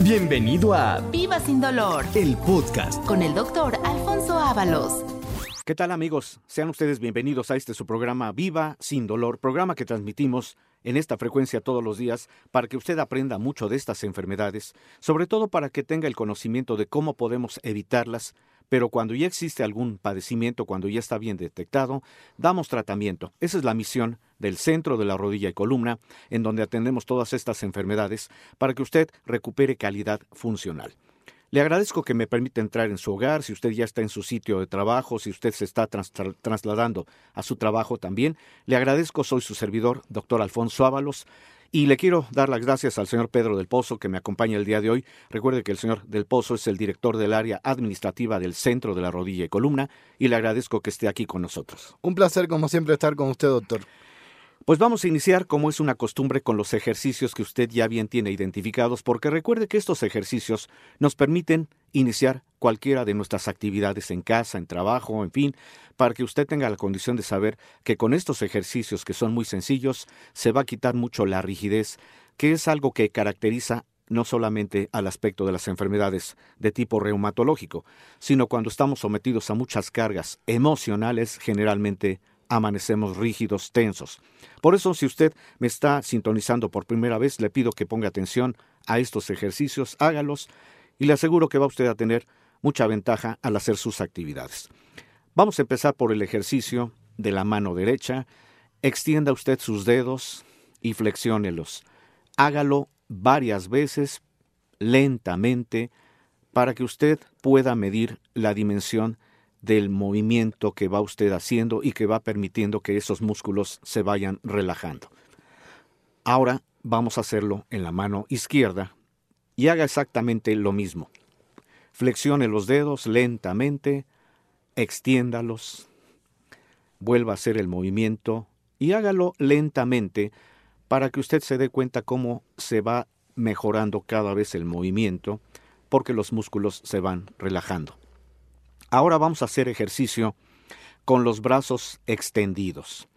Bienvenido a Viva sin dolor el podcast. con el doctor Alfonso Ábalos. ¿Qué tal amigos? Sean ustedes bienvenidos a este su programa Viva sin dolor, programa que transmitimos en esta frecuencia todos los días para que usted aprenda mucho de estas enfermedades, sobre todo para que tenga el conocimiento de cómo podemos evitarlas, pero cuando ya existe algún padecimiento, cuando ya está bien detectado, damos tratamiento. Esa es la misión del centro de la rodilla y columna, en donde atendemos todas estas enfermedades para que usted recupere calidad funcional. Le agradezco que me permita entrar en su hogar, si usted ya está en su sitio de trabajo, si usted se está trasladando a su trabajo también. Le agradezco, soy su servidor, doctor Alfonso Ábalos, y le quiero dar las gracias al señor Pedro del Pozo que me acompaña el día de hoy. Recuerde que el señor del Pozo es el director del área administrativa del Centro de la Rodilla y Columna, y le agradezco que esté aquí con nosotros. Un placer, como siempre, estar con usted, doctor. Pues vamos a iniciar, como es una costumbre, con los ejercicios que usted ya bien tiene identificados, porque recuerde que estos ejercicios nos permiten iniciar cualquiera de nuestras actividades en casa, en trabajo, en fin, para que usted tenga la condición de saber que con estos ejercicios, que son muy sencillos, se va a quitar mucho la rigidez, que es algo que caracteriza no solamente al aspecto de las enfermedades de tipo reumatológico, sino cuando estamos sometidos a muchas cargas emocionales, generalmente amanecemos rígidos, tensos. Por eso, si usted me está sintonizando por primera vez, le pido que ponga atención a estos ejercicios, hágalos y le aseguro que va usted a tener mucha ventaja al hacer sus actividades. Vamos a empezar por el ejercicio de la mano derecha. Extienda usted sus dedos y flexiónelos. Hágalo varias veces, lentamente, para que usted pueda medir la dimensión del movimiento que va usted haciendo y que va permitiendo que esos músculos se vayan relajando. Ahora vamos a hacerlo en la mano izquierda y haga exactamente lo mismo. Flexione los dedos lentamente, extiéndalos, vuelva a hacer el movimiento y hágalo lentamente para que usted se dé cuenta cómo se va mejorando cada vez el movimiento porque los músculos se van relajando. Ahora vamos a hacer ejercicio con los brazos extendidos.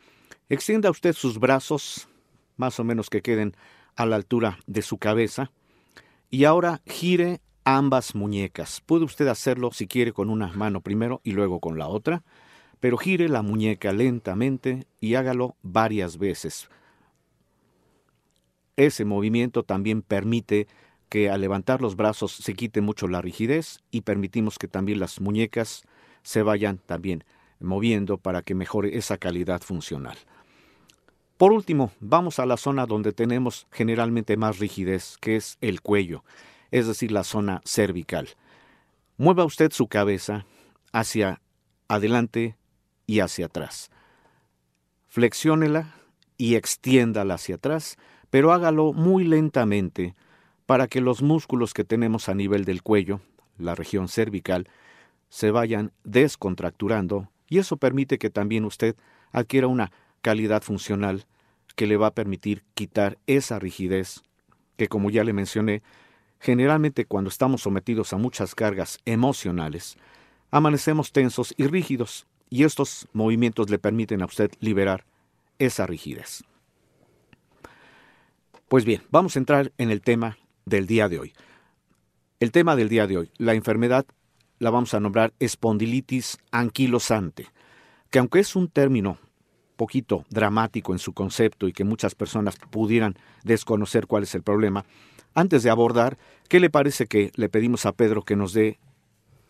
Extienda usted sus brazos, más o menos que queden a la altura de su cabeza, y ahora gire ambas muñecas. Puede usted hacerlo si quiere con una mano primero y luego con la otra, pero gire la muñeca lentamente y hágalo varias veces. Ese movimiento también permite que al levantar los brazos se quite mucho la rigidez y permitimos que también las muñecas se vayan también moviendo para que mejore esa calidad funcional. Por último, vamos a la zona donde tenemos generalmente más rigidez, que es el cuello, es decir, la zona cervical. Mueva usted su cabeza hacia adelante y hacia atrás. Flexiónela y extiéndala hacia atrás, pero hágalo muy lentamente para que los músculos que tenemos a nivel del cuello, la región cervical, se vayan descontracturando y eso permite que también usted adquiera una calidad funcional que le va a permitir quitar esa rigidez que, como ya le mencioné, generalmente cuando estamos sometidos a muchas cargas emocionales, amanecemos tensos y rígidos y estos movimientos le permiten a usted liberar esa rigidez. Pues bien, vamos a entrar en el tema del día de hoy. El tema del día de hoy, la enfermedad la vamos a nombrar espondilitis anquilosante, que aunque es un término poquito dramático en su concepto y que muchas personas pudieran desconocer cuál es el problema, antes de abordar, ¿qué le parece que le pedimos a Pedro que nos dé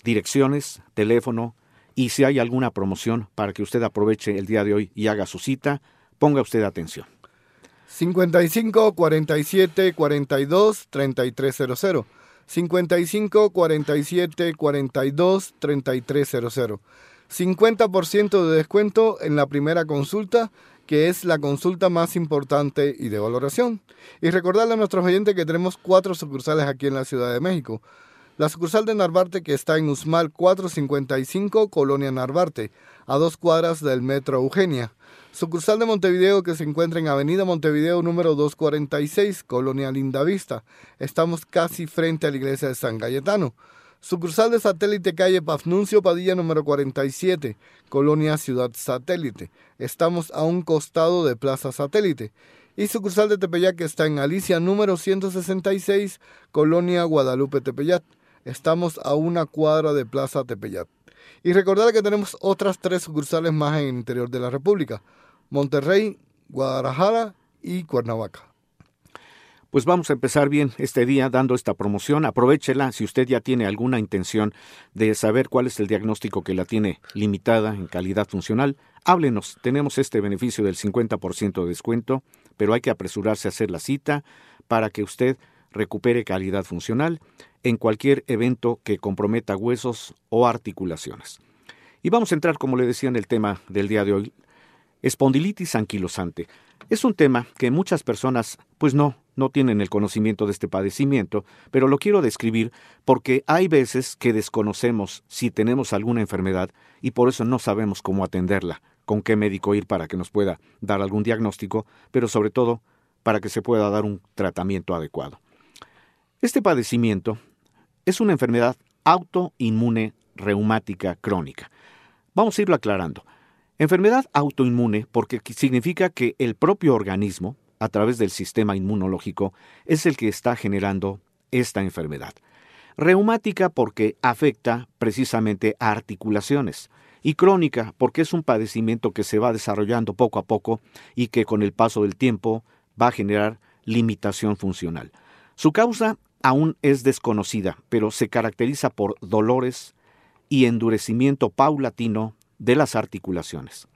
direcciones, teléfono y si hay alguna promoción para que usted aproveche el día de hoy y haga su cita? Ponga usted atención. 55 47 42 3300. 55 47 42 3300. 50% de descuento en la primera consulta, que es la consulta más importante y de valoración. Y recordarle a nuestros oyentes que tenemos cuatro sucursales aquí en la Ciudad de México. La sucursal de Narvarte que está en Usmal 455, Colonia Narvarte, a dos cuadras del Metro Eugenia. Sucursal de Montevideo que se encuentra en Avenida Montevideo número 246, Colonia Lindavista. Estamos casi frente a la iglesia de San Cayetano. Sucursal de Satélite Calle Pafnuncio Padilla número 47, Colonia Ciudad Satélite. Estamos a un costado de Plaza Satélite. y sucursal de Tepeyac está en Alicia número 166, Colonia Guadalupe Tepeyac. Estamos a una cuadra de Plaza Tepeyac. Y recordar que tenemos otras tres sucursales más en el interior de la República, Monterrey, Guadalajara y Cuernavaca. Pues vamos a empezar bien este día dando esta promoción. Aprovechela si usted ya tiene alguna intención de saber cuál es el diagnóstico que la tiene limitada en calidad funcional. Háblenos, tenemos este beneficio del 50% de descuento, pero hay que apresurarse a hacer la cita para que usted recupere calidad funcional en cualquier evento que comprometa huesos o articulaciones. Y vamos a entrar, como le decía, en el tema del día de hoy, espondilitis anquilosante. Es un tema que muchas personas pues no no tienen el conocimiento de este padecimiento, pero lo quiero describir porque hay veces que desconocemos si tenemos alguna enfermedad y por eso no sabemos cómo atenderla, con qué médico ir para que nos pueda dar algún diagnóstico, pero sobre todo para que se pueda dar un tratamiento adecuado. Este padecimiento es una enfermedad autoinmune reumática crónica. Vamos a irlo aclarando. Enfermedad autoinmune porque significa que el propio organismo, a través del sistema inmunológico es el que está generando esta enfermedad. Reumática porque afecta precisamente a articulaciones y crónica porque es un padecimiento que se va desarrollando poco a poco y que con el paso del tiempo va a generar limitación funcional. Su causa aún es desconocida, pero se caracteriza por dolores y endurecimiento paulatino de las articulaciones.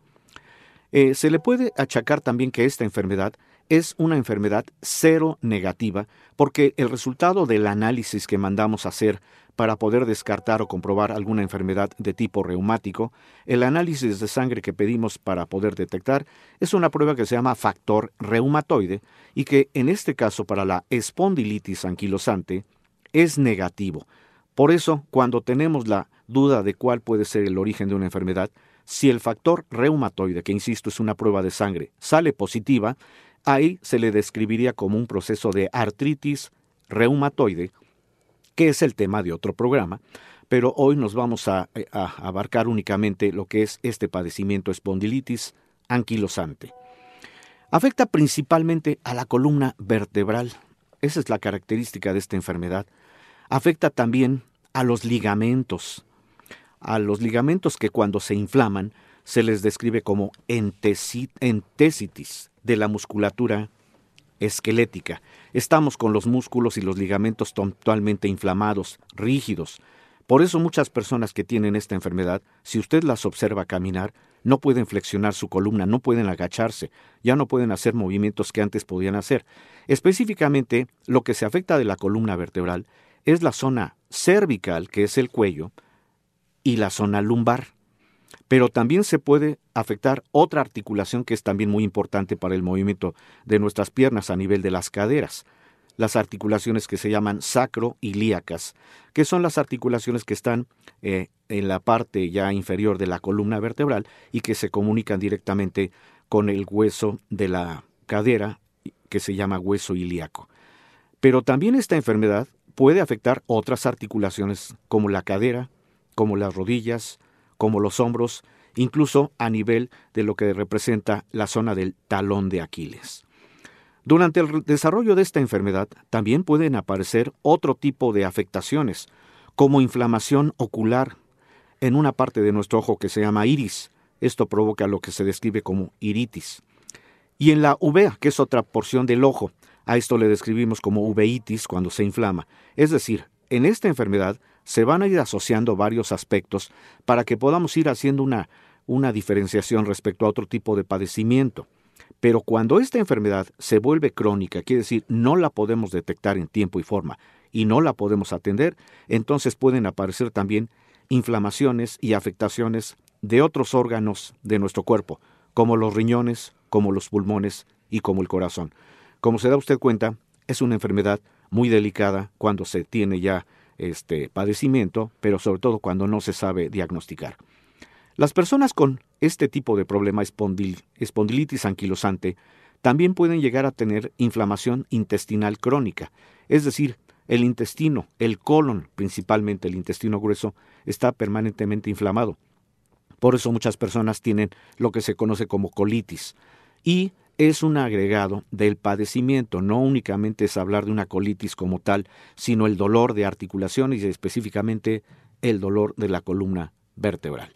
Eh, se le puede achacar también que esta enfermedad es una enfermedad cero negativa porque el resultado del análisis que mandamos hacer para poder descartar o comprobar alguna enfermedad de tipo reumático, el análisis de sangre que pedimos para poder detectar es una prueba que se llama factor reumatoide y que en este caso para la espondilitis anquilosante es negativo. Por eso, cuando tenemos la duda de cuál puede ser el origen de una enfermedad, si el factor reumatoide, que insisto es una prueba de sangre, sale positiva, Ahí se le describiría como un proceso de artritis reumatoide, que es el tema de otro programa, pero hoy nos vamos a, abarcar únicamente lo que es este padecimiento espondilitis anquilosante. Afecta principalmente a la columna vertebral, esa es la característica de esta enfermedad. Afecta también a los ligamentos, a los ligamentos que cuando se inflaman se les describe como entesitis, de la musculatura esquelética. Estamos con los músculos y los ligamentos totalmente inflamados, rígidos. Por eso muchas personas que tienen esta enfermedad, si usted las observa caminar, no pueden flexionar su columna, no pueden agacharse, ya no pueden hacer movimientos que antes podían hacer. Específicamente, lo que se afecta de la columna vertebral es la zona cervical, que es el cuello, y la zona lumbar pero también se puede afectar otra articulación que es también muy importante para el movimiento de nuestras piernas a nivel de las caderas, las articulaciones que se llaman sacroilíacas, que son las articulaciones que están eh, en la parte ya inferior de la columna vertebral y que se comunican directamente con el hueso de la cadera, que se llama hueso ilíaco. Pero también esta enfermedad puede afectar otras articulaciones como la cadera, como las rodillas, como los hombros, incluso a nivel de lo que representa la zona del talón de Aquiles. Durante el desarrollo de esta enfermedad también pueden aparecer otro tipo de afectaciones, como inflamación ocular en una parte de nuestro ojo que se llama iris. Esto provoca lo que se describe como iritis. Y en la uvea, que es otra porción del ojo, a esto le describimos como uveitis cuando se inflama. Es decir, en esta enfermedad se van a ir asociando varios aspectos para que podamos ir haciendo una, una diferenciación respecto a otro tipo de padecimiento. Pero cuando esta enfermedad se vuelve crónica, quiere decir no la podemos detectar en tiempo y forma y no la podemos atender, entonces pueden aparecer también inflamaciones y afectaciones de otros órganos de nuestro cuerpo, como los riñones, como los pulmones y como el corazón. Como se da usted cuenta, es una enfermedad muy delicada cuando se tiene ya este padecimiento, pero sobre todo cuando no se sabe diagnosticar. Las personas con este tipo de problema espondilitis anquilosante también pueden llegar a tener inflamación intestinal crónica, es decir, el intestino, el colon, principalmente el intestino grueso, está permanentemente inflamado. Por eso muchas personas tienen lo que se conoce como colitis. Y es un agregado del padecimiento, no únicamente es hablar de una colitis como tal, sino el dolor de articulaciones y específicamente el dolor de la columna vertebral.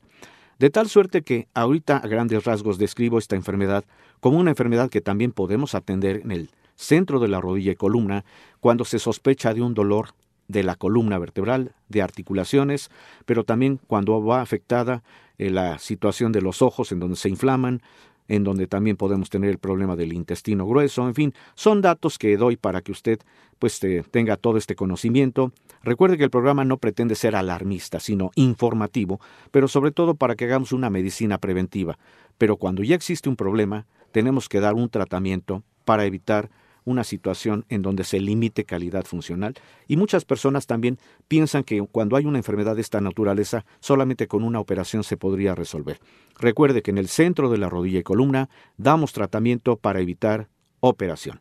De tal suerte que ahorita a grandes rasgos describo esta enfermedad como una enfermedad que también podemos atender en el centro de la rodilla y columna cuando se sospecha de un dolor de la columna vertebral, de articulaciones, pero también cuando va afectada eh, la situación de los ojos en donde se inflaman, en donde también podemos tener el problema del intestino grueso, en fin, son datos que doy para que usted pues tenga todo este conocimiento. Recuerde que el programa no pretende ser alarmista, sino informativo, pero sobre todo para que hagamos una medicina preventiva. Pero cuando ya existe un problema, tenemos que dar un tratamiento para evitar una situación en donde se limite calidad funcional y muchas personas también piensan que cuando hay una enfermedad de esta naturaleza solamente con una operación se podría resolver. Recuerde que en el centro de la rodilla y columna damos tratamiento para evitar operación.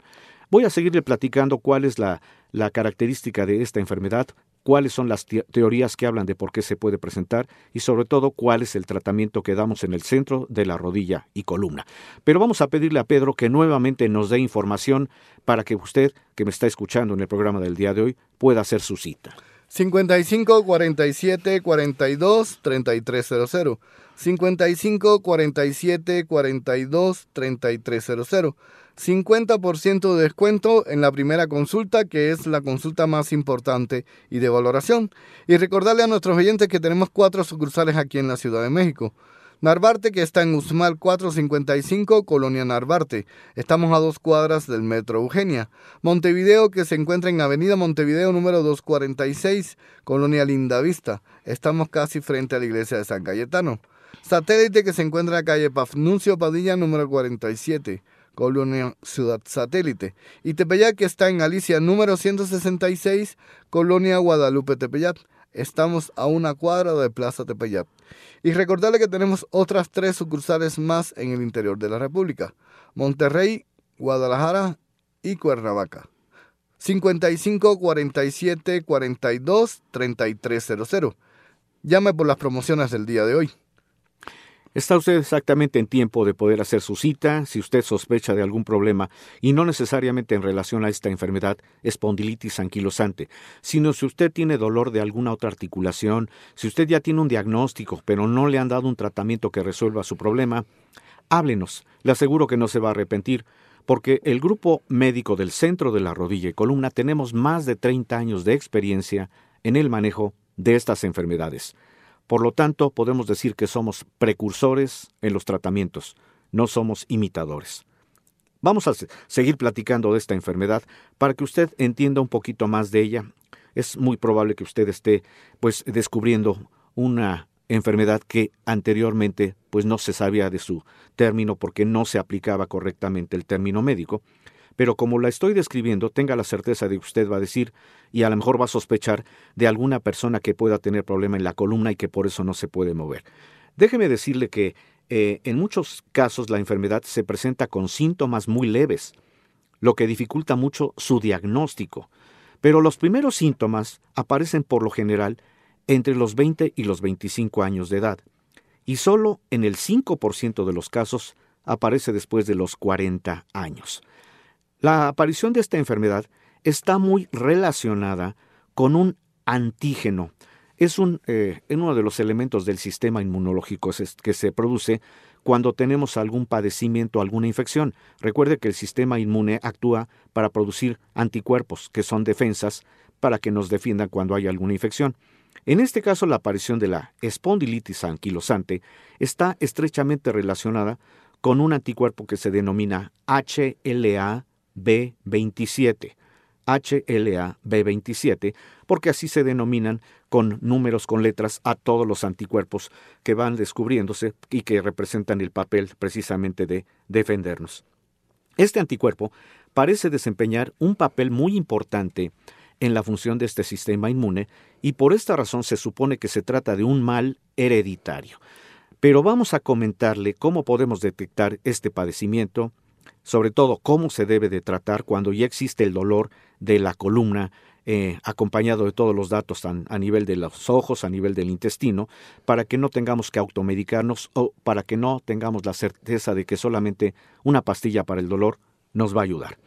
Voy a seguirle platicando cuál es la, la característica de esta enfermedad, cuáles son las teorías que hablan de por qué se puede presentar y sobre todo cuál es el tratamiento que damos en el centro de la rodilla y columna. Pero vamos a pedirle a Pedro que nuevamente nos dé información para que usted, que me está escuchando en el programa del día de hoy, pueda hacer su cita. 55 47 42 3300. 55 47 42 3300. 50% de descuento en la primera consulta, que es la consulta más importante y de valoración. Y recordarle a nuestros oyentes que tenemos cuatro sucursales aquí en la Ciudad de México. Narvarte, que está en Usmal 455, Colonia Narvarte. Estamos a dos cuadras del Metro Eugenia. Montevideo, que se encuentra en Avenida Montevideo número 246, Colonia Lindavista. Estamos casi frente a la iglesia de San Cayetano. Satélite, que se encuentra en la calle Pafnuncio Padilla número 47. Colonia Ciudad Satélite. Y Tepeyac, que está en Alicia número 166, Colonia Guadalupe Tepeyac. Estamos a una cuadra de Plaza Tepeyac. Y recordarle que tenemos otras tres sucursales más en el interior de la República. Monterrey, Guadalajara y Cuernavaca. 55 47 42 3300. Llame por las promociones del día de hoy. Está usted exactamente en tiempo de poder hacer su cita si usted sospecha de algún problema y no necesariamente en relación a esta enfermedad espondilitis anquilosante, sino si usted tiene dolor de alguna otra articulación, si usted ya tiene un diagnóstico pero no le han dado un tratamiento que resuelva su problema, háblenos. Le aseguro que no se va a arrepentir porque el grupo médico del centro de la rodilla y columna tenemos más de 30 años de experiencia en el manejo de estas enfermedades. Por lo tanto, podemos decir que somos precursores en los tratamientos, no somos imitadores. Vamos a seguir platicando de esta enfermedad para que usted entienda un poquito más de ella. Es muy probable que usted esté pues descubriendo una enfermedad que anteriormente pues no se sabía de su término porque no se aplicaba correctamente el término médico pero como la estoy describiendo, tenga la certeza de que usted va a decir y a lo mejor va a sospechar de alguna persona que pueda tener problema en la columna y que por eso no se puede mover. Déjeme decirle que eh, en muchos casos la enfermedad se presenta con síntomas muy leves, lo que dificulta mucho su diagnóstico. Pero los primeros síntomas aparecen por lo general entre los 20 y los 25 años de edad, y solo en el 5% de los casos aparece después de los 40 años. La aparición de esta enfermedad está muy relacionada con un antígeno. Es un, eh, uno de los elementos del sistema inmunológico que se produce cuando tenemos algún padecimiento, alguna infección. Recuerde que el sistema inmune actúa para producir anticuerpos, que son defensas para que nos defiendan cuando hay alguna infección. En este caso, la aparición de la espondilitis anquilosante está estrechamente relacionada con un anticuerpo que se denomina HLA B27, HLA B27, porque así se denominan con números, con letras, a todos los anticuerpos que van descubriéndose y que representan el papel precisamente de defendernos. Este anticuerpo parece desempeñar un papel muy importante en la función de este sistema inmune y por esta razón se supone que se trata de un mal hereditario. Pero vamos a comentarle cómo podemos detectar este padecimiento sobre todo cómo se debe de tratar cuando ya existe el dolor de la columna eh, acompañado de todos los datos a, a nivel de los ojos, a nivel del intestino, para que no tengamos que automedicarnos o para que no tengamos la certeza de que solamente una pastilla para el dolor nos va a ayudar.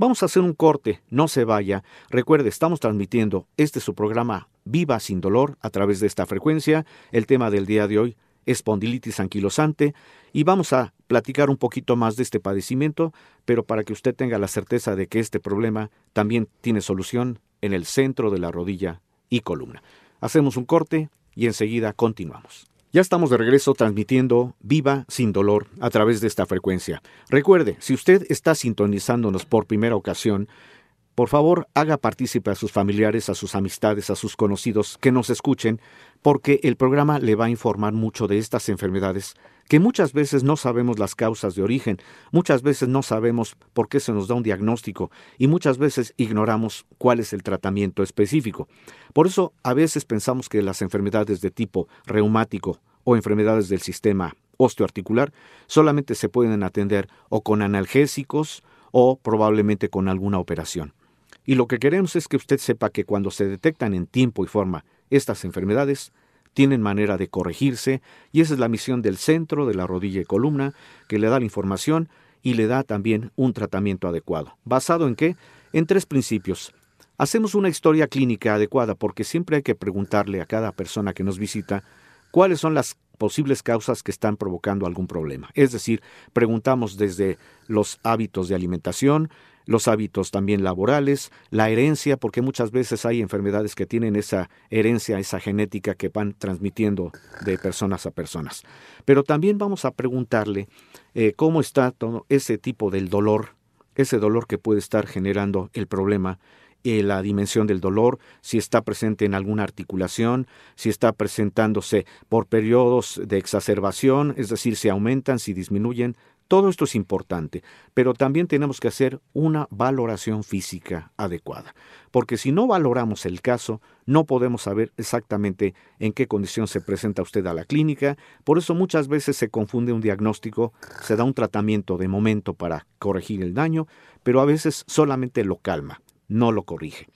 Vamos a hacer un corte, no se vaya. Recuerde, estamos transmitiendo este su programa Viva sin dolor a través de esta frecuencia. El tema del día de hoy, espondilitis anquilosante, y vamos a platicar un poquito más de este padecimiento, pero para que usted tenga la certeza de que este problema también tiene solución en el centro de la rodilla y columna. Hacemos un corte y enseguida continuamos. Ya estamos de regreso transmitiendo Viva sin dolor a través de esta frecuencia. Recuerde, si usted está sintonizándonos por primera ocasión, por favor haga partícipe a sus familiares, a sus amistades, a sus conocidos que nos escuchen, porque el programa le va a informar mucho de estas enfermedades que muchas veces no sabemos las causas de origen, muchas veces no sabemos por qué se nos da un diagnóstico y muchas veces ignoramos cuál es el tratamiento específico. Por eso a veces pensamos que las enfermedades de tipo reumático o enfermedades del sistema osteoarticular solamente se pueden atender o con analgésicos o probablemente con alguna operación. Y lo que queremos es que usted sepa que cuando se detectan en tiempo y forma estas enfermedades, tienen manera de corregirse y esa es la misión del centro de la rodilla y columna que le da la información y le da también un tratamiento adecuado. ¿Basado en qué? En tres principios. Hacemos una historia clínica adecuada porque siempre hay que preguntarle a cada persona que nos visita cuáles son las posibles causas que están provocando algún problema. Es decir, preguntamos desde los hábitos de alimentación, los hábitos también laborales, la herencia, porque muchas veces hay enfermedades que tienen esa herencia, esa genética que van transmitiendo de personas a personas. Pero también vamos a preguntarle eh, cómo está todo ese tipo del dolor, ese dolor que puede estar generando el problema eh, la dimensión del dolor, si está presente en alguna articulación, si está presentándose por periodos de exacerbación, es decir, si aumentan, si disminuyen. Todo esto es importante, pero también tenemos que hacer una valoración física adecuada, porque si no valoramos el caso, no podemos saber exactamente en qué condición se presenta usted a la clínica, por eso muchas veces se confunde un diagnóstico, se da un tratamiento de momento para corregir el daño, pero a veces solamente lo calma no lo corrige.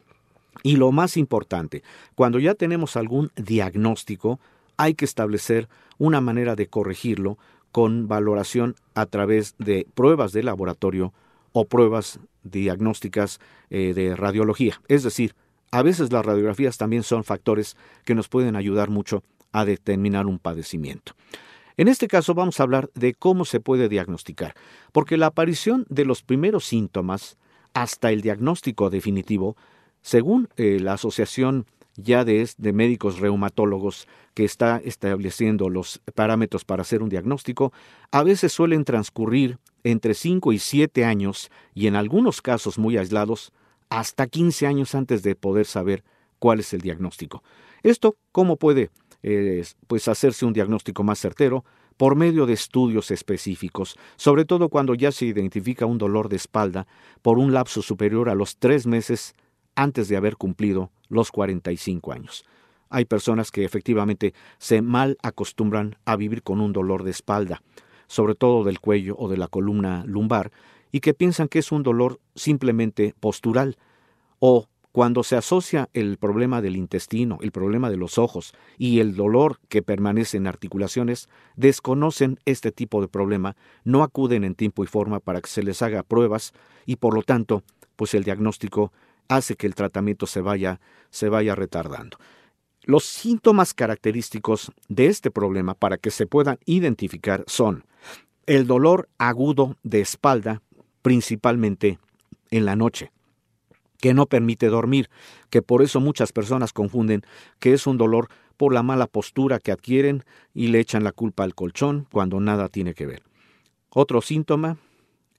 Y lo más importante, cuando ya tenemos algún diagnóstico, hay que establecer una manera de corregirlo con valoración a través de pruebas de laboratorio o pruebas diagnósticas eh, de radiología. Es decir, a veces las radiografías también son factores que nos pueden ayudar mucho a determinar un padecimiento. En este caso vamos a hablar de cómo se puede diagnosticar, porque la aparición de los primeros síntomas hasta el diagnóstico definitivo, según eh, la Asociación ya de, médicos reumatólogos que está estableciendo los parámetros para hacer un diagnóstico, a veces suelen transcurrir entre 5 y 7 años y en algunos casos muy aislados, hasta 15 años antes de poder saber cuál es el diagnóstico. Esto, ¿cómo puede pues hacerse un diagnóstico más certero? por medio de estudios específicos, sobre todo cuando ya se identifica un dolor de espalda por un lapso superior a los tres meses antes de haber cumplido los 45 años. Hay personas que efectivamente se mal acostumbran a vivir con un dolor de espalda, sobre todo del cuello o de la columna lumbar, y que piensan que es un dolor simplemente postural o cuando se asocia el problema del intestino, el problema de los ojos y el dolor que permanece en articulaciones, desconocen este tipo de problema, no acuden en tiempo y forma para que se les haga pruebas y por lo tanto, pues el diagnóstico hace que el tratamiento se vaya se vaya retardando. Los síntomas característicos de este problema para que se puedan identificar son el dolor agudo de espalda, principalmente en la noche que no permite dormir, que por eso muchas personas confunden que es un dolor por la mala postura que adquieren y le echan la culpa al colchón cuando nada tiene que ver. Otro síntoma,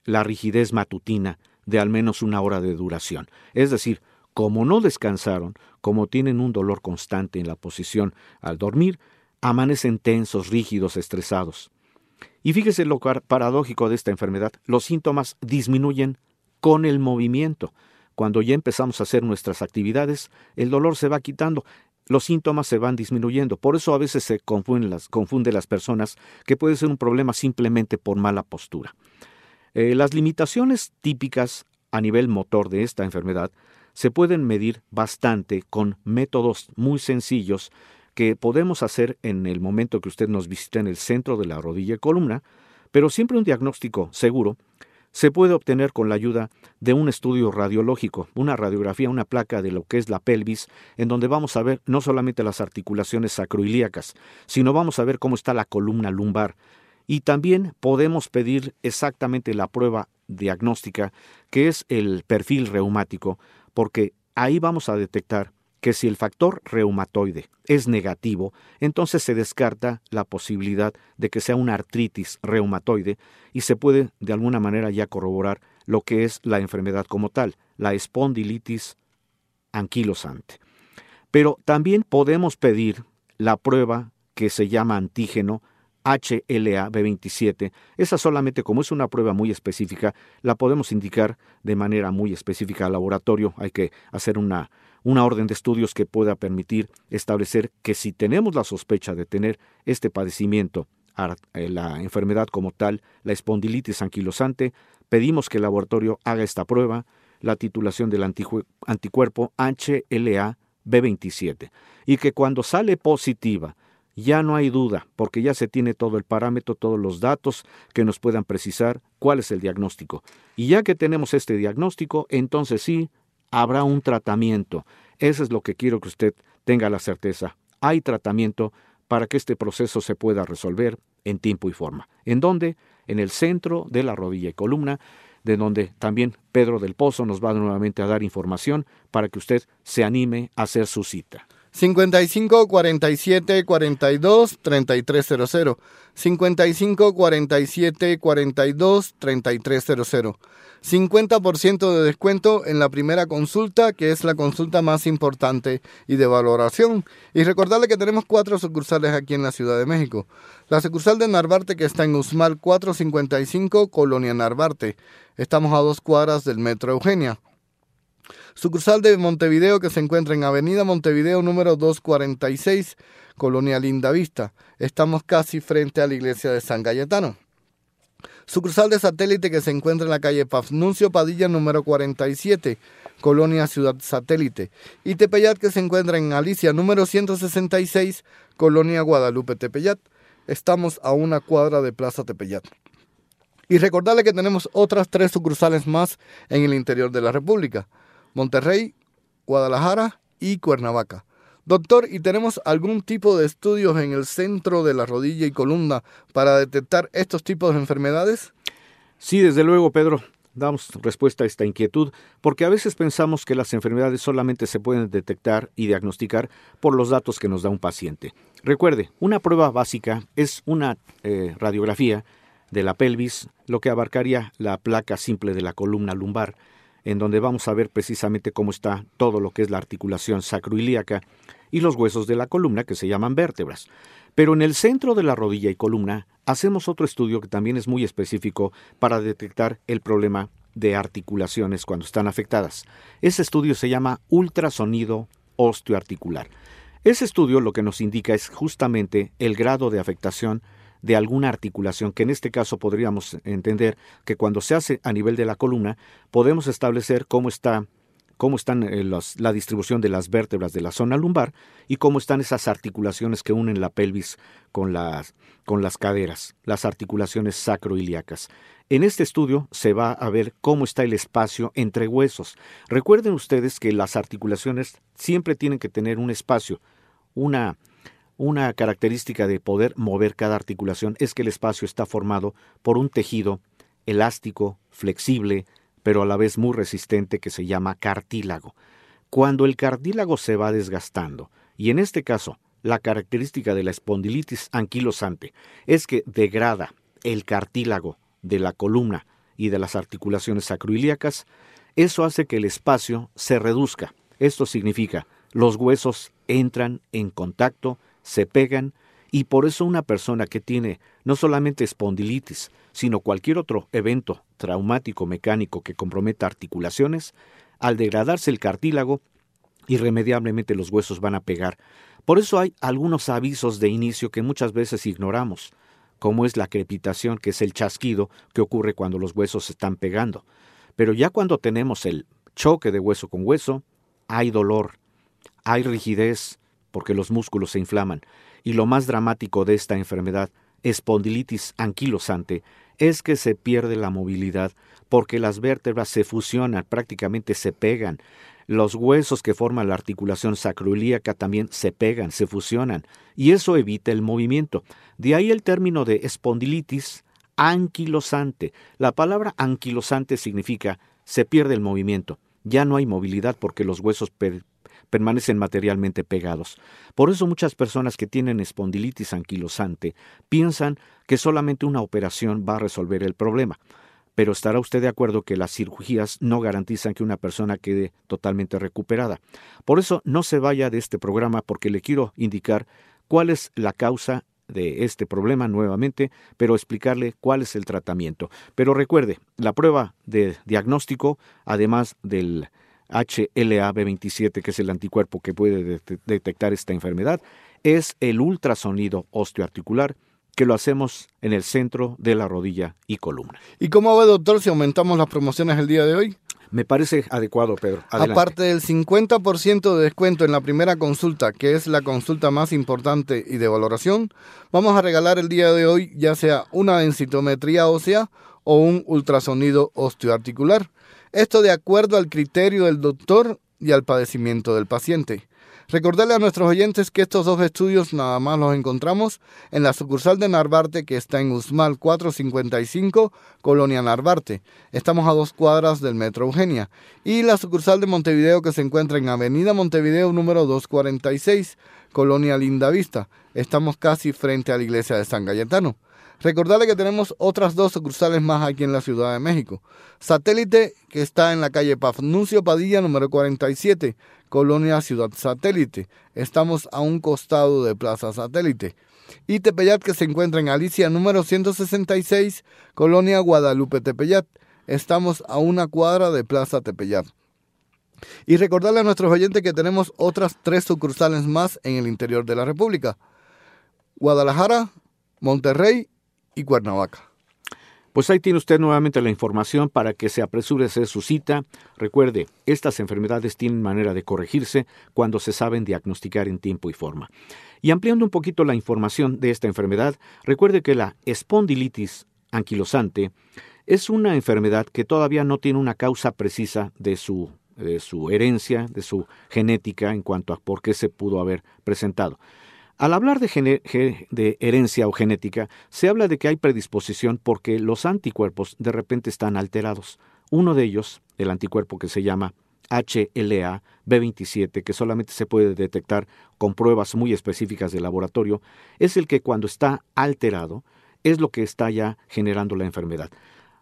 la rigidez matutina de al menos una hora de duración. Es decir, como no descansaron, como tienen un dolor constante en la posición al dormir, amanecen tensos, rígidos, estresados. Y fíjese lo paradójico de esta enfermedad, los síntomas disminuyen con el movimiento. Cuando ya empezamos a hacer nuestras actividades, el dolor se va quitando, los síntomas se van disminuyendo. Por eso a veces se confunden las, confunde las personas que puede ser un problema simplemente por mala postura. Eh, las limitaciones típicas a nivel motor de esta enfermedad se pueden medir bastante con métodos muy sencillos que podemos hacer en el momento que usted nos visita en el centro de la rodilla y columna, pero siempre un diagnóstico seguro se puede obtener con la ayuda de un estudio radiológico, una radiografía, una placa de lo que es la pelvis, en donde vamos a ver no solamente las articulaciones sacroilíacas, sino vamos a ver cómo está la columna lumbar. Y también podemos pedir exactamente la prueba diagnóstica, que es el perfil reumático, porque ahí vamos a detectar que si el factor reumatoide es negativo, entonces se descarta la posibilidad de que sea una artritis reumatoide y se puede de alguna manera ya corroborar lo que es la enfermedad como tal, la espondilitis anquilosante. Pero también podemos pedir la prueba que se llama antígeno HLA-B27. Esa solamente como es una prueba muy específica, la podemos indicar de manera muy específica al laboratorio. Hay que hacer una una orden de estudios que pueda permitir establecer que si tenemos la sospecha de tener este padecimiento, eh, la enfermedad como tal, la espondilitis anquilosante, pedimos que el laboratorio haga esta prueba, la titulación del anticuerpo HLA-B27, y que cuando sale positiva, ya no hay duda, porque ya se tiene todo el parámetro, todos los datos que nos puedan precisar cuál es el diagnóstico. Y ya que tenemos este diagnóstico, entonces sí, habrá un tratamiento. Eso es lo que quiero que usted tenga la certeza. Hay tratamiento para que este proceso se pueda resolver en tiempo y forma. ¿En dónde? En el centro de la rodilla y columna, de donde también Pedro del Pozo nos va nuevamente a dar información para que usted se anime a hacer su cita. 55 47 42 3300. 55 47 42 3300. 50% de descuento en la primera consulta, que es la consulta más importante y de valoración. Y recordarle que tenemos cuatro sucursales aquí en la Ciudad de México. La sucursal de Narvarte, que está en Usmal 455, Colonia Narvarte. Estamos a dos cuadras del Metro Eugenia. Sucursal de Montevideo que se encuentra en Avenida Montevideo número 246, Colonia Linda Vista. Estamos casi frente a la iglesia de San Cayetano. Sucursal de satélite que se encuentra en la calle Pafnuncio Padilla número 47, Colonia Ciudad Satélite. Y Tepeyat que se encuentra en Alicia número 166, Colonia Guadalupe Tepeyat. Estamos a una cuadra de Plaza Tepeyat. Y recordarle que tenemos otras tres sucursales más en el interior de la República. Monterrey, Guadalajara y Cuernavaca. Doctor, ¿y tenemos algún tipo de estudios en el centro de la rodilla y columna para detectar estos tipos de enfermedades? Sí, desde luego, Pedro. Damos respuesta a esta inquietud porque a veces pensamos que las enfermedades solamente se pueden detectar y diagnosticar por los datos que nos da un paciente. Recuerde, una prueba básica es una eh, radiografía de la pelvis, lo que abarcaría la placa simple de la columna lumbar en donde vamos a ver precisamente cómo está todo lo que es la articulación sacroilíaca y los huesos de la columna que se llaman vértebras. Pero en el centro de la rodilla y columna hacemos otro estudio que también es muy específico para detectar el problema de articulaciones cuando están afectadas. Ese estudio se llama ultrasonido osteoarticular. Ese estudio lo que nos indica es justamente el grado de afectación de alguna articulación, que en este caso podríamos entender que cuando se hace a nivel de la columna, podemos establecer cómo está cómo están eh, la distribución de las vértebras de la zona lumbar y cómo están esas articulaciones que unen la pelvis con las, con las caderas, las articulaciones sacroiliacas. En este estudio se va a ver cómo está el espacio entre huesos. Recuerden ustedes que las articulaciones siempre tienen que tener un espacio, una, una característica de poder mover cada articulación es que el espacio está formado por un tejido elástico, flexible, pero a la vez muy resistente que se llama cartílago. Cuando el cartílago se va desgastando, y en este caso la característica de la espondilitis anquilosante es que degrada el cartílago de la columna y de las articulaciones sacroiliacas, eso hace que el espacio se reduzca. Esto significa los huesos entran en contacto se pegan y por eso una persona que tiene no solamente espondilitis, sino cualquier otro evento traumático mecánico que comprometa articulaciones, al degradarse el cartílago, irremediablemente los huesos van a pegar. Por eso hay algunos avisos de inicio que muchas veces ignoramos, como es la crepitación, que es el chasquido que ocurre cuando los huesos están pegando. Pero ya cuando tenemos el choque de hueso con hueso, hay dolor, hay rigidez porque los músculos se inflaman. Y lo más dramático de esta enfermedad, espondilitis anquilosante, es que se pierde la movilidad porque las vértebras se fusionan, prácticamente se pegan. Los huesos que forman la articulación sacroilíaca también se pegan, se fusionan, y eso evita el movimiento. De ahí el término de espondilitis anquilosante. La palabra anquilosante significa se pierde el movimiento. Ya no hay movilidad porque los huesos permanecen materialmente pegados. Por eso muchas personas que tienen espondilitis anquilosante piensan que solamente una operación va a resolver el problema. Pero estará usted de acuerdo que las cirugías no garantizan que una persona quede totalmente recuperada. Por eso no se vaya de este programa porque le quiero indicar cuál es la causa de este problema nuevamente, pero explicarle cuál es el tratamiento. Pero recuerde, la prueba de diagnóstico, además del HLA-B27, que es el anticuerpo que puede detectar esta enfermedad, es el ultrasonido osteoarticular que lo hacemos en el centro de la rodilla y columna. ¿Y cómo ve, doctor, si aumentamos las promociones el día de hoy? Me parece adecuado, Pedro. Aparte del 50% de descuento en la primera consulta, que es la consulta más importante y de valoración, vamos a regalar el día de hoy ya sea una densitometría ósea o un ultrasonido osteoarticular. Esto de acuerdo al criterio del doctor y al padecimiento del paciente. Recordarle a nuestros oyentes que estos dos estudios nada más los encontramos en la sucursal de Narvarte que está en Usmal 455, Colonia Narvarte. Estamos a dos cuadras del Metro Eugenia. Y la sucursal de Montevideo que se encuentra en Avenida Montevideo número 246, Colonia Linda Vista. Estamos casi frente a la iglesia de San Cayetano. Recordarle que tenemos otras dos sucursales más aquí en la Ciudad de México. Satélite, que está en la calle Pafnuncio Padilla, número 47, Colonia Ciudad Satélite. Estamos a un costado de Plaza Satélite. Y Tepeyat, que se encuentra en Alicia, número 166, Colonia Guadalupe Tepeyat. Estamos a una cuadra de Plaza Tepeyat. Y recordarle a nuestros oyentes que tenemos otras tres sucursales más en el interior de la República. Guadalajara, Monterrey y Cuernavaca. Pues ahí tiene usted nuevamente la información para que se apresure a hacer su cita. Recuerde, estas enfermedades tienen manera de corregirse cuando se saben diagnosticar en tiempo y forma. Y ampliando un poquito la información de esta enfermedad, recuerde que la espondilitis anquilosante es una enfermedad que todavía no tiene una causa precisa de su, de su herencia, de su genética en cuanto a por qué se pudo haber presentado. Al hablar de, herencia o genética, se habla de que hay predisposición porque los anticuerpos de repente están alterados. Uno de ellos, el anticuerpo que se llama HLA B27, que solamente se puede detectar con pruebas muy específicas de laboratorio, es el que cuando está alterado es lo que está ya generando la enfermedad.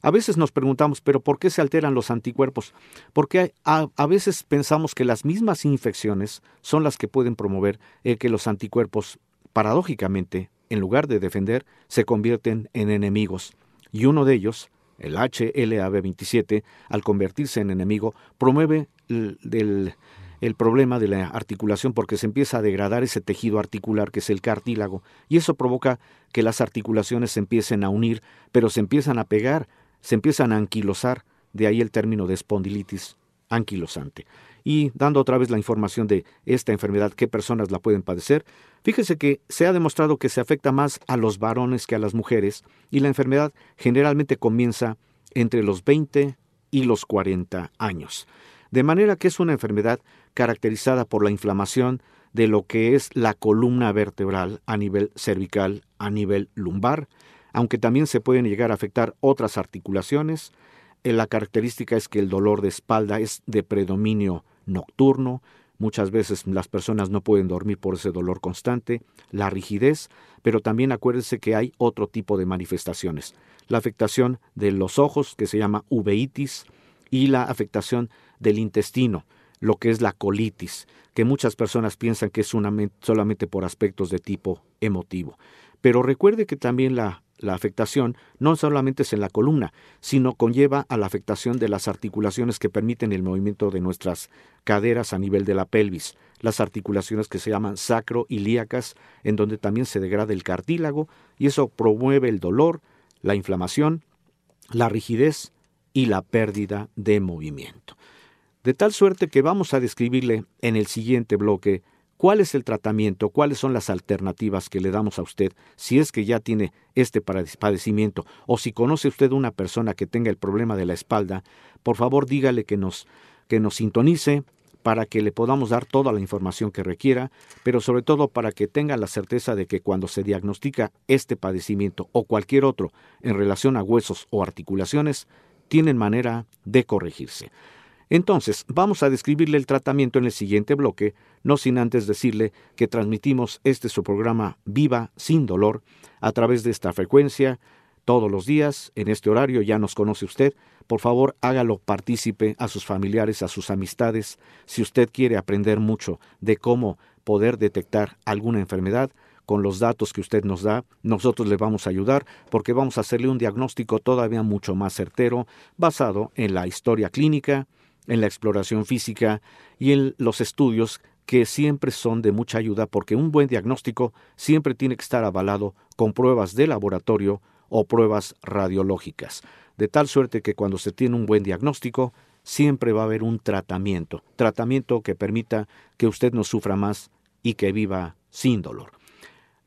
A veces nos preguntamos, pero ¿por qué se alteran los anticuerpos? Porque a, veces pensamos que las mismas infecciones son las que pueden promover que los anticuerpos, paradójicamente, en lugar de defender, se convierten en enemigos. Y uno de ellos, el HLA-B27, al convertirse en enemigo, promueve el, el problema de la articulación porque se empieza a degradar ese tejido articular que es el cartílago y eso provoca que las articulaciones se empiecen a unir, pero se empiezan a pegar se empiezan a anquilosar, de ahí el término de espondilitis anquilosante. Y dando otra vez la información de esta enfermedad, qué personas la pueden padecer, fíjese que se ha demostrado que se afecta más a los varones que a las mujeres y la enfermedad generalmente comienza entre los 20 y los 40 años. De manera que es una enfermedad caracterizada por la inflamación de lo que es la columna vertebral a nivel cervical, a nivel lumbar, aunque también se pueden llegar a afectar otras articulaciones. Eh, la característica es que el dolor de espalda es de predominio nocturno, muchas veces las personas no pueden dormir por ese dolor constante, la rigidez, pero también acuérdense que hay otro tipo de manifestaciones. La afectación de los ojos, que se llama uveitis, y la afectación del intestino, lo que es la colitis, que muchas personas piensan que es solamente por aspectos de tipo emotivo. Pero recuerde que también la la afectación no solamente es en la columna, sino conlleva a la afectación de las articulaciones que permiten el movimiento de nuestras caderas a nivel de la pelvis, las articulaciones que se llaman sacroilíacas, en donde también se degrada el cartílago, y eso promueve el dolor, la inflamación, la rigidez y la pérdida de movimiento. De tal suerte que vamos a describirle en el siguiente bloque cuál es el tratamiento, cuáles son las alternativas que le damos a usted si es que ya tiene este padecimiento o si conoce usted una persona que tenga el problema de la espalda, por favor dígale que nos, que nos sintonice para que le podamos dar toda la información que requiera, pero sobre todo para que tenga la certeza de que cuando se diagnostica este padecimiento o cualquier otro en relación a huesos o articulaciones, tienen manera de corregirse. Entonces, vamos a describirle el tratamiento en el siguiente bloque, no sin antes decirle que transmitimos este su programa Viva sin dolor a través de esta frecuencia todos los días, en este horario, ya nos conoce usted, por favor hágalo partícipe a sus familiares, a sus amistades. Si usted quiere aprender mucho de cómo poder detectar alguna enfermedad, con los datos que usted nos da, nosotros le vamos a ayudar porque vamos a hacerle un diagnóstico todavía mucho más certero, basado en la historia clínica, en la exploración física y en los estudios que siempre son de mucha ayuda porque un buen diagnóstico siempre tiene que estar avalado con pruebas de laboratorio o pruebas radiológicas, de tal suerte que cuando se tiene un buen diagnóstico, siempre va a haber un tratamiento, tratamiento que permita que usted no sufra más y que viva sin dolor.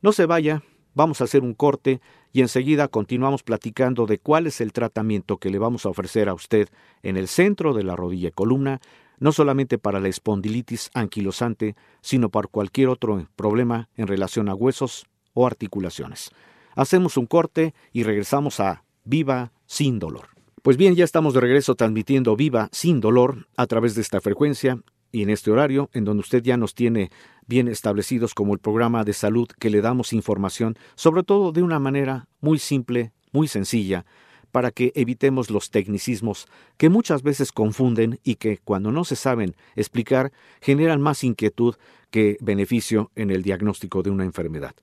No se vaya, vamos a hacer un corte y enseguida continuamos platicando de cuál es el tratamiento que le vamos a ofrecer a usted en el centro de la rodilla y columna, no solamente para la espondilitis anquilosante, sino para cualquier otro problema en relación a huesos o articulaciones. Hacemos un corte y regresamos a Viva sin dolor. Pues bien, ya estamos de regreso transmitiendo Viva sin dolor a través de esta frecuencia y en este horario, en donde usted ya nos tiene bien establecidos como el programa de salud que le damos información, sobre todo de una manera muy simple, muy sencilla, para que evitemos los tecnicismos que muchas veces confunden y que, cuando no se saben explicar, generan más inquietud que beneficio en el diagnóstico de una enfermedad.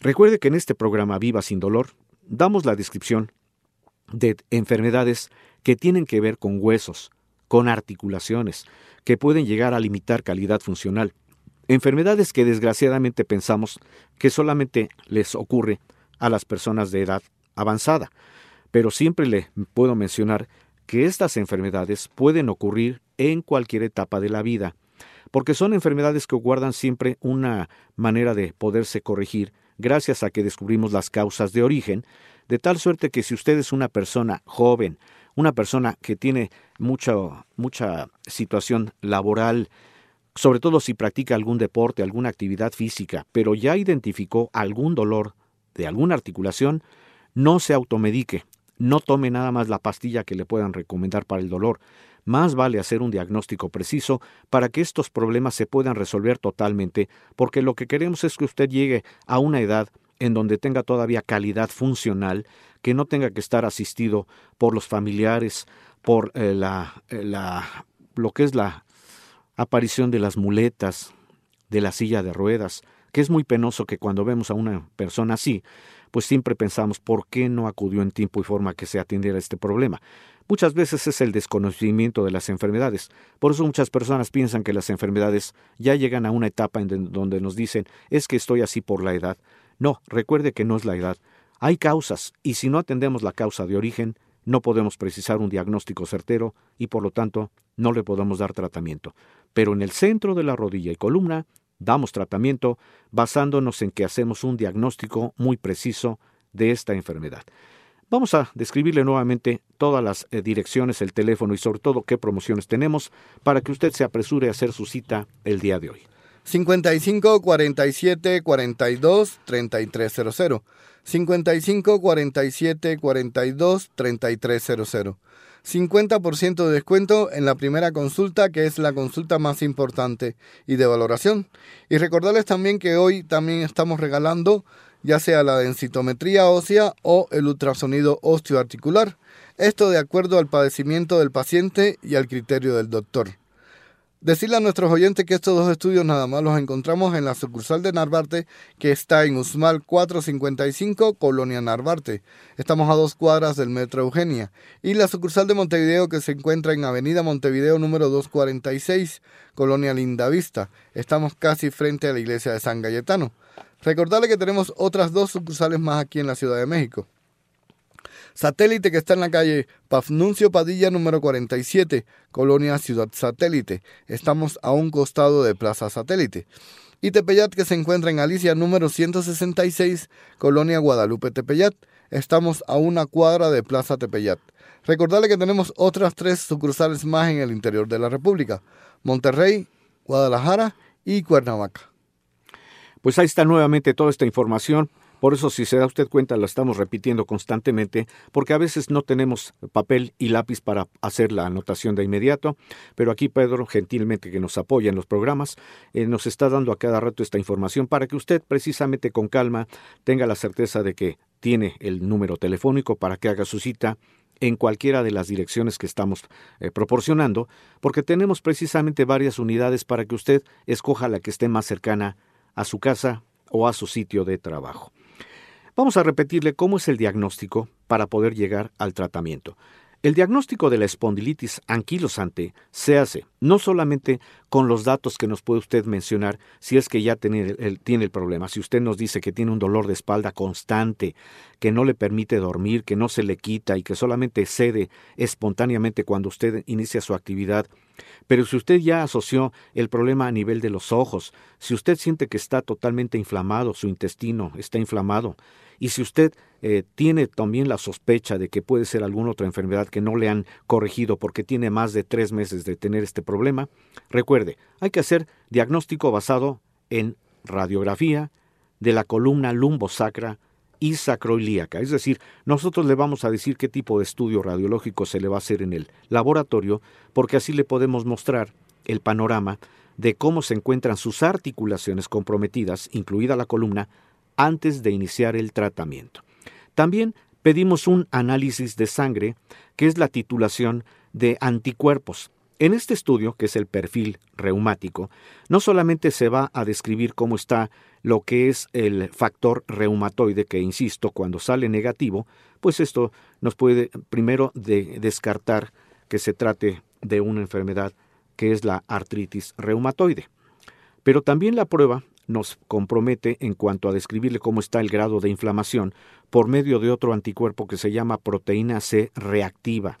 Recuerde que en este programa Viva sin dolor damos la descripción de enfermedades que tienen que ver con huesos, con articulaciones, que pueden llegar a limitar calidad funcional. Enfermedades que desgraciadamente pensamos que solamente les ocurre a las personas de edad avanzada, pero siempre le puedo mencionar que estas enfermedades pueden ocurrir en cualquier etapa de la vida, porque son enfermedades que guardan siempre una manera de poderse corregir gracias a que descubrimos las causas de origen, de tal suerte que si usted es una persona joven, una persona que tiene mucha, mucha situación laboral, sobre todo si practica algún deporte, alguna actividad física, pero ya identificó algún dolor de alguna articulación, no se automedique, no tome nada más la pastilla que le puedan recomendar para el dolor. Más vale hacer un diagnóstico preciso para que estos problemas se puedan resolver totalmente, porque lo que queremos es que usted llegue a una edad en donde tenga todavía calidad funcional, que no tenga que estar asistido por los familiares, por eh, la, eh, la, lo que es la aparición de las muletas, de la silla de ruedas, que es muy penoso que cuando vemos a una persona así, pues siempre pensamos por qué no acudió en tiempo y forma que se atendiera este problema. Muchas veces es el desconocimiento de las enfermedades. Por eso muchas personas piensan que las enfermedades ya llegan a una etapa en donde nos dicen es que estoy así por la edad. No, recuerde que no es la edad. Hay causas, y si no atendemos la causa de origen, no podemos precisar un diagnóstico certero y por lo tanto no le podemos dar tratamiento. Pero en el centro de la rodilla y columna damos tratamiento basándonos en que hacemos un diagnóstico muy preciso de esta enfermedad. Vamos a describirle nuevamente todas las eh, direcciones, el teléfono y sobre todo qué promociones tenemos para que usted se apresure a hacer su cita el día de hoy. 55 47 42 3300. 55 47 42 3300. 50% de descuento en la primera consulta, que es la consulta más importante y de valoración. Y recordarles también que hoy también estamos regalando ya sea la densitometría ósea o el ultrasonido osteoarticular. Esto de acuerdo al padecimiento del paciente y al criterio del doctor. Decirle a nuestros oyentes que estos dos estudios nada más los encontramos en la sucursal de Narvarte, que está en Usmal 455, Colonia Narvarte. Estamos a dos cuadras del Metro Eugenia. Y la sucursal de Montevideo, que se encuentra en Avenida Montevideo número 246, Colonia Lindavista. Estamos casi frente a la iglesia de San Galletano. Recordarle que tenemos otras dos sucursales más aquí en la Ciudad de México. Satélite que está en la calle Pafnuncio Padilla número 47, Colonia Ciudad Satélite. Estamos a un costado de Plaza Satélite. Y Tepeyat que se encuentra en Alicia número 166, Colonia Guadalupe Tepeyat. Estamos a una cuadra de Plaza Tepeyat. Recordarle que tenemos otras tres sucursales más en el interior de la República. Monterrey, Guadalajara y Cuernavaca. Pues ahí está nuevamente toda esta información. Por eso, si se da usted cuenta, la estamos repitiendo constantemente, porque a veces no tenemos papel y lápiz para hacer la anotación de inmediato, pero aquí Pedro, gentilmente que nos apoya en los programas, eh, nos está dando a cada rato esta información para que usted, precisamente con calma, tenga la certeza de que tiene el número telefónico para que haga su cita en cualquiera de las direcciones que estamos eh, proporcionando, porque tenemos precisamente varias unidades para que usted escoja la que esté más cercana a su casa o a su sitio de trabajo. Vamos a repetirle cómo es el diagnóstico para poder llegar al tratamiento. El diagnóstico de la espondilitis anquilosante se hace no solamente con los datos que nos puede usted mencionar si es que ya tiene el, tiene el, problema. Si usted nos dice que tiene un dolor de espalda constante, que no le permite dormir, que no se le quita y que solamente cede espontáneamente cuando usted inicia su actividad, pero si usted ya asoció el problema a nivel de los ojos, si usted siente que está totalmente inflamado, su intestino está inflamado, y si usted eh, tiene también la sospecha de que puede ser alguna otra enfermedad que no le han corregido porque tiene más de tres meses de tener este problema, recuerde, hay que hacer diagnóstico basado en radiografía de la columna lumbosacra y sacroilíaca. Es decir, nosotros le vamos a decir qué tipo de estudio radiológico se le va a hacer en el laboratorio, porque así le podemos mostrar el panorama de cómo se encuentran sus articulaciones comprometidas, incluida la columna, antes de iniciar el tratamiento. También pedimos un análisis de sangre, que es la titulación de anticuerpos. En este estudio, que es el perfil reumático, no solamente se va a describir cómo está lo que es el factor reumatoide, que insisto, cuando sale negativo, pues esto nos puede primero descartar que se trate de una enfermedad que es la artritis reumatoide. Pero también la prueba nos compromete en cuanto a describirle cómo está el grado de inflamación por medio de otro anticuerpo que se llama proteína C reactiva.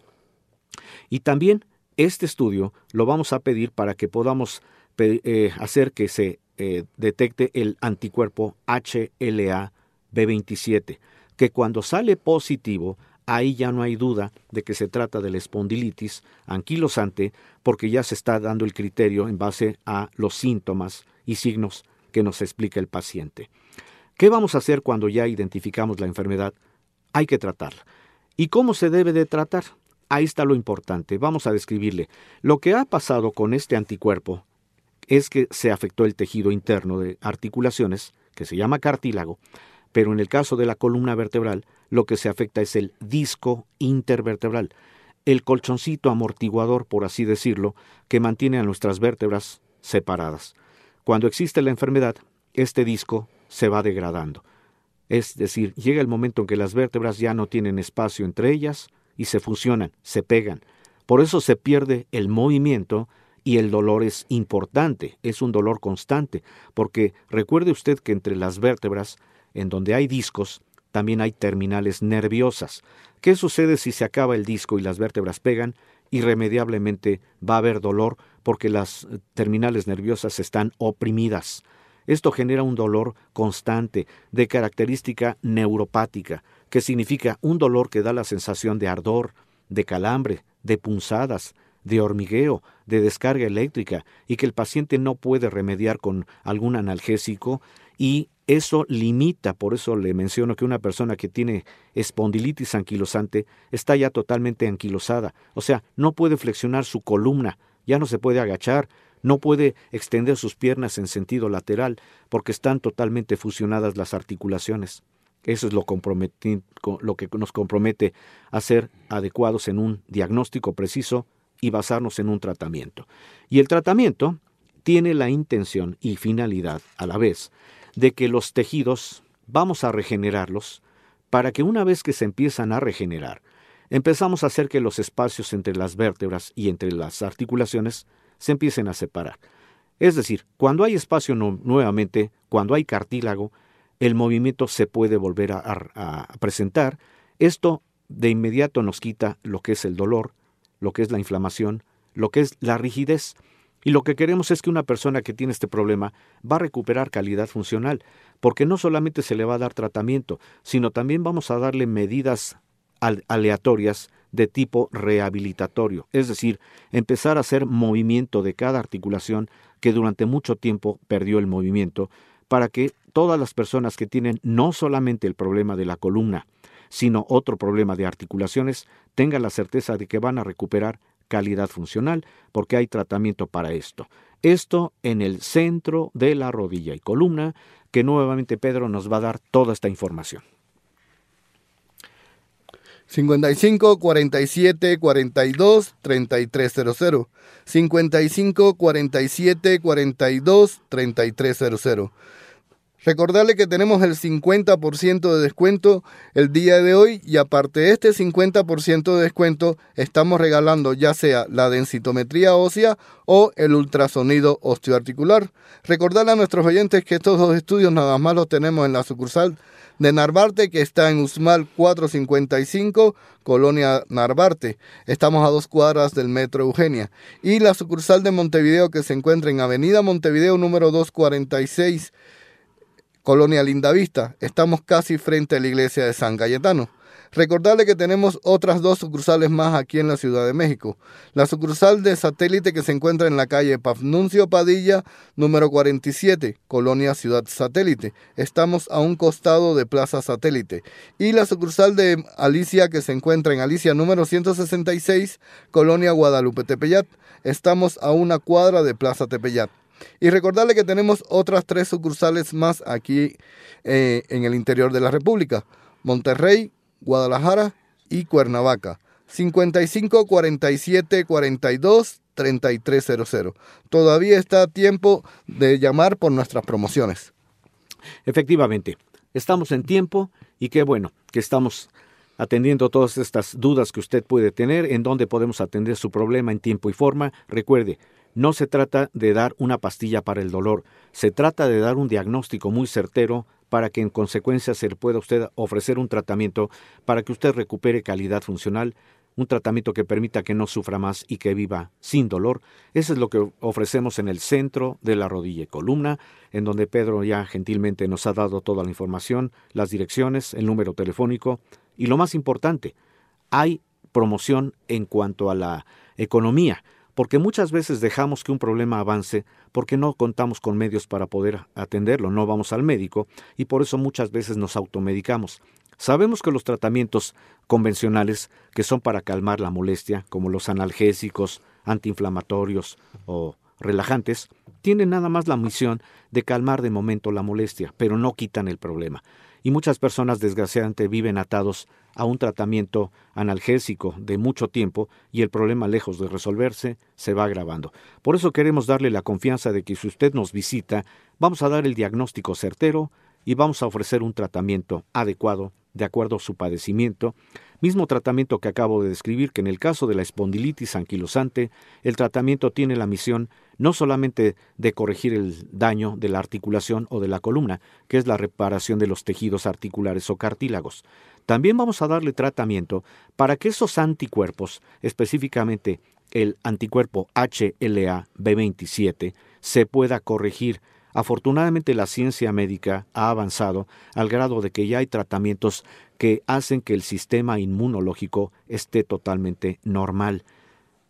Y también este estudio lo vamos a pedir para que podamos eh, hacer que se eh, detecte el anticuerpo HLA-B27, que cuando sale positivo, ahí ya no hay duda de que se trata de la espondilitis anquilosante, porque ya se está dando el criterio en base a los síntomas y signos que nos explica el paciente. ¿Qué vamos a hacer cuando ya identificamos la enfermedad? Hay que tratarla. ¿Y cómo se debe de tratar? Ahí está lo importante. Vamos a describirle. Lo que ha pasado con este anticuerpo es que se afectó el tejido interno de articulaciones, que se llama cartílago, pero en el caso de la columna vertebral, lo que se afecta es el disco intervertebral, el colchoncito amortiguador, por así decirlo, que mantiene a nuestras vértebras separadas. Cuando existe la enfermedad, este disco se va degradando. Es decir, llega el momento en que las vértebras ya no tienen espacio entre ellas y se fusionan, se pegan. Por eso se pierde el movimiento y el dolor es importante, es un dolor constante, porque recuerde usted que entre las vértebras, en donde hay discos, también hay terminales nerviosas. ¿Qué sucede si se acaba el disco y las vértebras pegan? Irremediablemente va a haber dolor porque las eh, terminales nerviosas están oprimidas. Esto genera un dolor constante, de característica neuropática, que significa un dolor que da la sensación de ardor, de calambre, de punzadas, de hormigueo, de descarga eléctrica, y que el paciente no puede remediar con algún analgésico, y eso limita, por eso le menciono que una persona que tiene espondilitis anquilosante está ya totalmente anquilosada, o sea, no puede flexionar su columna, ya no se puede agachar, no puede extender sus piernas en sentido lateral porque están totalmente fusionadas las articulaciones. Eso es lo, que nos compromete a ser adecuados en un diagnóstico preciso y basarnos en un tratamiento. Y el tratamiento tiene la intención y finalidad a la vez de que los tejidos vamos a regenerarlos para que una vez que se empiezan a regenerar, empezamos a hacer que los espacios entre las vértebras y entre las articulaciones se empiecen a separar. Es decir, cuando hay espacio nuevamente, cuando hay cartílago, el movimiento se puede volver a, presentar. Esto de inmediato nos quita lo que es el dolor, lo que es la inflamación, lo que es la rigidez. Y lo que queremos es que una persona que tiene este problema va a recuperar calidad funcional, porque no solamente se le va a dar tratamiento, sino también vamos a darle medidas aleatorias de tipo rehabilitatorio, es decir, empezar a hacer movimiento de cada articulación que durante mucho tiempo perdió el movimiento, para que todas las personas que tienen no solamente el problema de la columna, sino otro problema de articulaciones, tengan la certeza de que van a recuperar calidad funcional, porque hay tratamiento para esto. Esto en el centro de la rodilla y columna, que nuevamente Pedro nos va a dar toda esta información. 55 47 42 3300. 55 47 42 3300. Recordarle que tenemos el 50% de descuento el día de hoy y aparte de este 50% de descuento estamos regalando ya sea la densitometría ósea o el ultrasonido osteoarticular. Recordarle a nuestros oyentes que estos dos estudios nada más los tenemos en la sucursal de Narvarte que está en Usmal 455, Colonia Narvarte. Estamos a dos cuadras del Metro Eugenia. Y la sucursal de Montevideo que se encuentra en Avenida Montevideo número 246 Colonia Lindavista. Estamos casi frente a la iglesia de San Cayetano. Recordarle que tenemos otras dos sucursales más aquí en la Ciudad de México. La sucursal de satélite que se encuentra en la calle Pafnuncio Padilla, número 47, Colonia Ciudad Satélite. Estamos a un costado de Plaza Satélite. Y la sucursal de Alicia que se encuentra en Alicia, número 166, Colonia Guadalupe Tepeyat. Estamos a una cuadra de Plaza Tepeyat. Y recordarle que tenemos otras tres sucursales más aquí eh, en el interior de la República. Monterrey, Guadalajara y Cuernavaca. 55 47 42 3300. Todavía está a tiempo de llamar por nuestras promociones. Efectivamente, estamos en tiempo y qué bueno que estamos atendiendo todas estas dudas que usted puede tener, en donde podemos atender su problema en tiempo y forma. Recuerde, no se trata de dar una pastilla para el dolor, se trata de dar un diagnóstico muy certero para que en consecuencia se le pueda usted ofrecer un tratamiento para que usted recupere calidad funcional, un tratamiento que permita que no sufra más y que viva sin dolor. Eso es lo que ofrecemos en el centro de la rodilla y columna, en donde Pedro ya gentilmente nos ha dado toda la información, las direcciones, el número telefónico y lo más importante, hay promoción en cuanto a la economía porque muchas veces dejamos que un problema avance porque no contamos con medios para poder atenderlo, no vamos al médico y por eso muchas veces nos automedicamos. Sabemos que los tratamientos convencionales, que son para calmar la molestia, como los analgésicos, antiinflamatorios o relajantes, tienen nada más la misión de calmar de momento la molestia, pero no quitan el problema y muchas personas desgraciadamente viven atados a un tratamiento analgésico de mucho tiempo y el problema lejos de resolverse se va agravando. Por eso queremos darle la confianza de que si usted nos visita, vamos a dar el diagnóstico certero y vamos a ofrecer un tratamiento adecuado de acuerdo a su padecimiento, mismo tratamiento que acabo de describir, que en el caso de la espondilitis anquilosante, el tratamiento tiene la misión no solamente de corregir el daño de la articulación o de la columna, que es la reparación de los tejidos articulares o cartílagos, también vamos a darle tratamiento para que esos anticuerpos, específicamente el anticuerpo HLA-B27, se pueda corregir Afortunadamente la ciencia médica ha avanzado al grado de que ya hay tratamientos que hacen que el sistema inmunológico esté totalmente normal.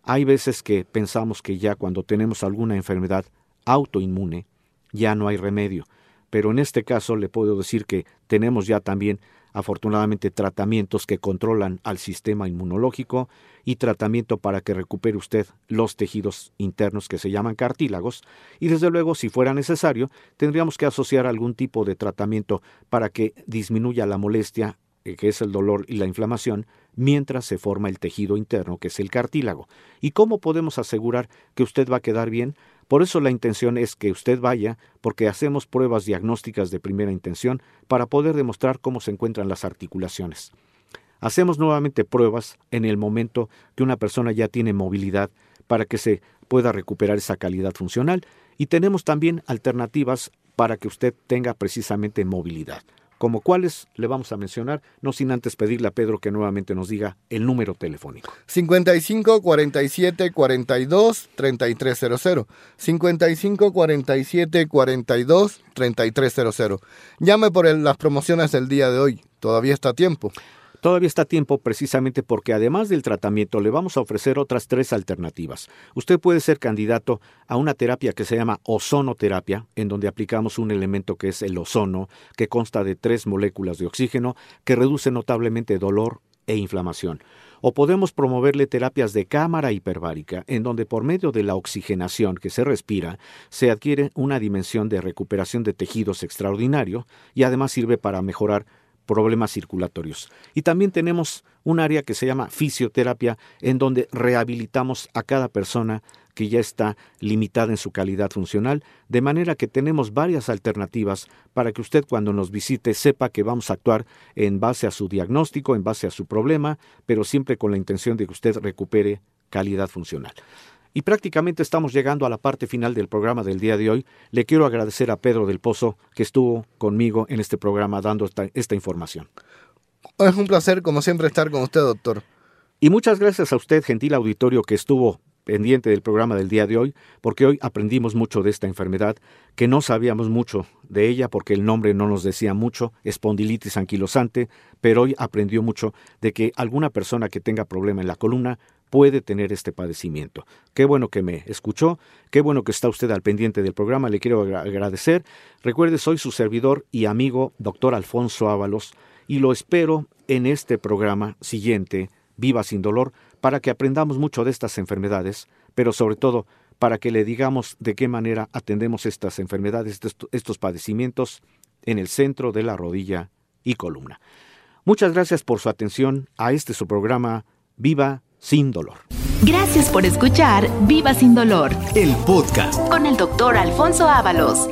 Hay veces que pensamos que ya cuando tenemos alguna enfermedad autoinmune ya no hay remedio, pero en este caso le puedo decir que tenemos ya también afortunadamente tratamientos que controlan al sistema inmunológico y tratamiento para que recupere usted los tejidos internos que se llaman cartílagos y desde luego si fuera necesario tendríamos que asociar algún tipo de tratamiento para que disminuya la molestia eh, que es el dolor y la inflamación, mientras se forma el tejido interno, que es el cartílago. ¿Y cómo podemos asegurar que usted va a quedar bien? Por eso la intención es que usted vaya, porque hacemos pruebas diagnósticas de primera intención para poder demostrar cómo se encuentran las articulaciones. Hacemos nuevamente pruebas en el momento que una persona ya tiene movilidad para que se pueda recuperar esa calidad funcional y tenemos también alternativas para que usted tenga precisamente movilidad. Como cuáles le vamos a mencionar, no sin antes pedirle a Pedro que nuevamente nos diga el número telefónico. 55 47 42 3300. 55 47 42 3300. Llame por las promociones del día de hoy. Todavía está a tiempo. Todavía está a tiempo precisamente porque además del tratamiento le vamos a ofrecer otras tres alternativas. Usted puede ser candidato a una terapia que se llama ozonoterapia, en donde aplicamos un elemento que es el ozono, que consta de tres moléculas de oxígeno que reduce notablemente dolor e inflamación. O podemos promoverle terapias de cámara hiperbárica, en donde por medio de la oxigenación que se respira, se adquiere una dimensión de recuperación de tejidos extraordinario y además sirve para mejorar problemas circulatorios. Y también tenemos un área que se llama fisioterapia, en donde rehabilitamos a cada persona que ya está limitada en su calidad funcional, de manera que tenemos varias alternativas para que usted cuando nos visite sepa que vamos a actuar en base a su diagnóstico, en base a su problema, pero siempre con la intención de que usted recupere calidad funcional. Y prácticamente estamos llegando a la parte final del programa del día de hoy. Le quiero agradecer a Pedro del Pozo que estuvo conmigo en este programa dando esta, esta información. Es un placer, como siempre, estar con usted, doctor. Y muchas gracias a usted, gentil auditorio, que estuvo pendiente del programa del día de hoy, porque hoy aprendimos mucho de esta enfermedad, que no sabíamos mucho de ella porque el nombre no nos decía mucho, espondilitis anquilosante, pero hoy aprendió mucho de que alguna persona que tenga problema en la columna puede tener este padecimiento. Qué bueno que me escuchó, qué bueno que está usted al pendiente del programa, le quiero agra- agradecer. Recuerde, soy su servidor y amigo, doctor Alfonso Ábalos, y lo espero en este programa siguiente, Viva sin dolor, para que aprendamos mucho de estas enfermedades, pero sobre todo para que le digamos de qué manera atendemos estas enfermedades, estos padecimientos en el centro de la rodilla y columna. Muchas gracias por su atención a este su programa Viva sin dolor. Gracias por escuchar Viva sin dolor El podcast. con el doctor Alfonso Ábalos.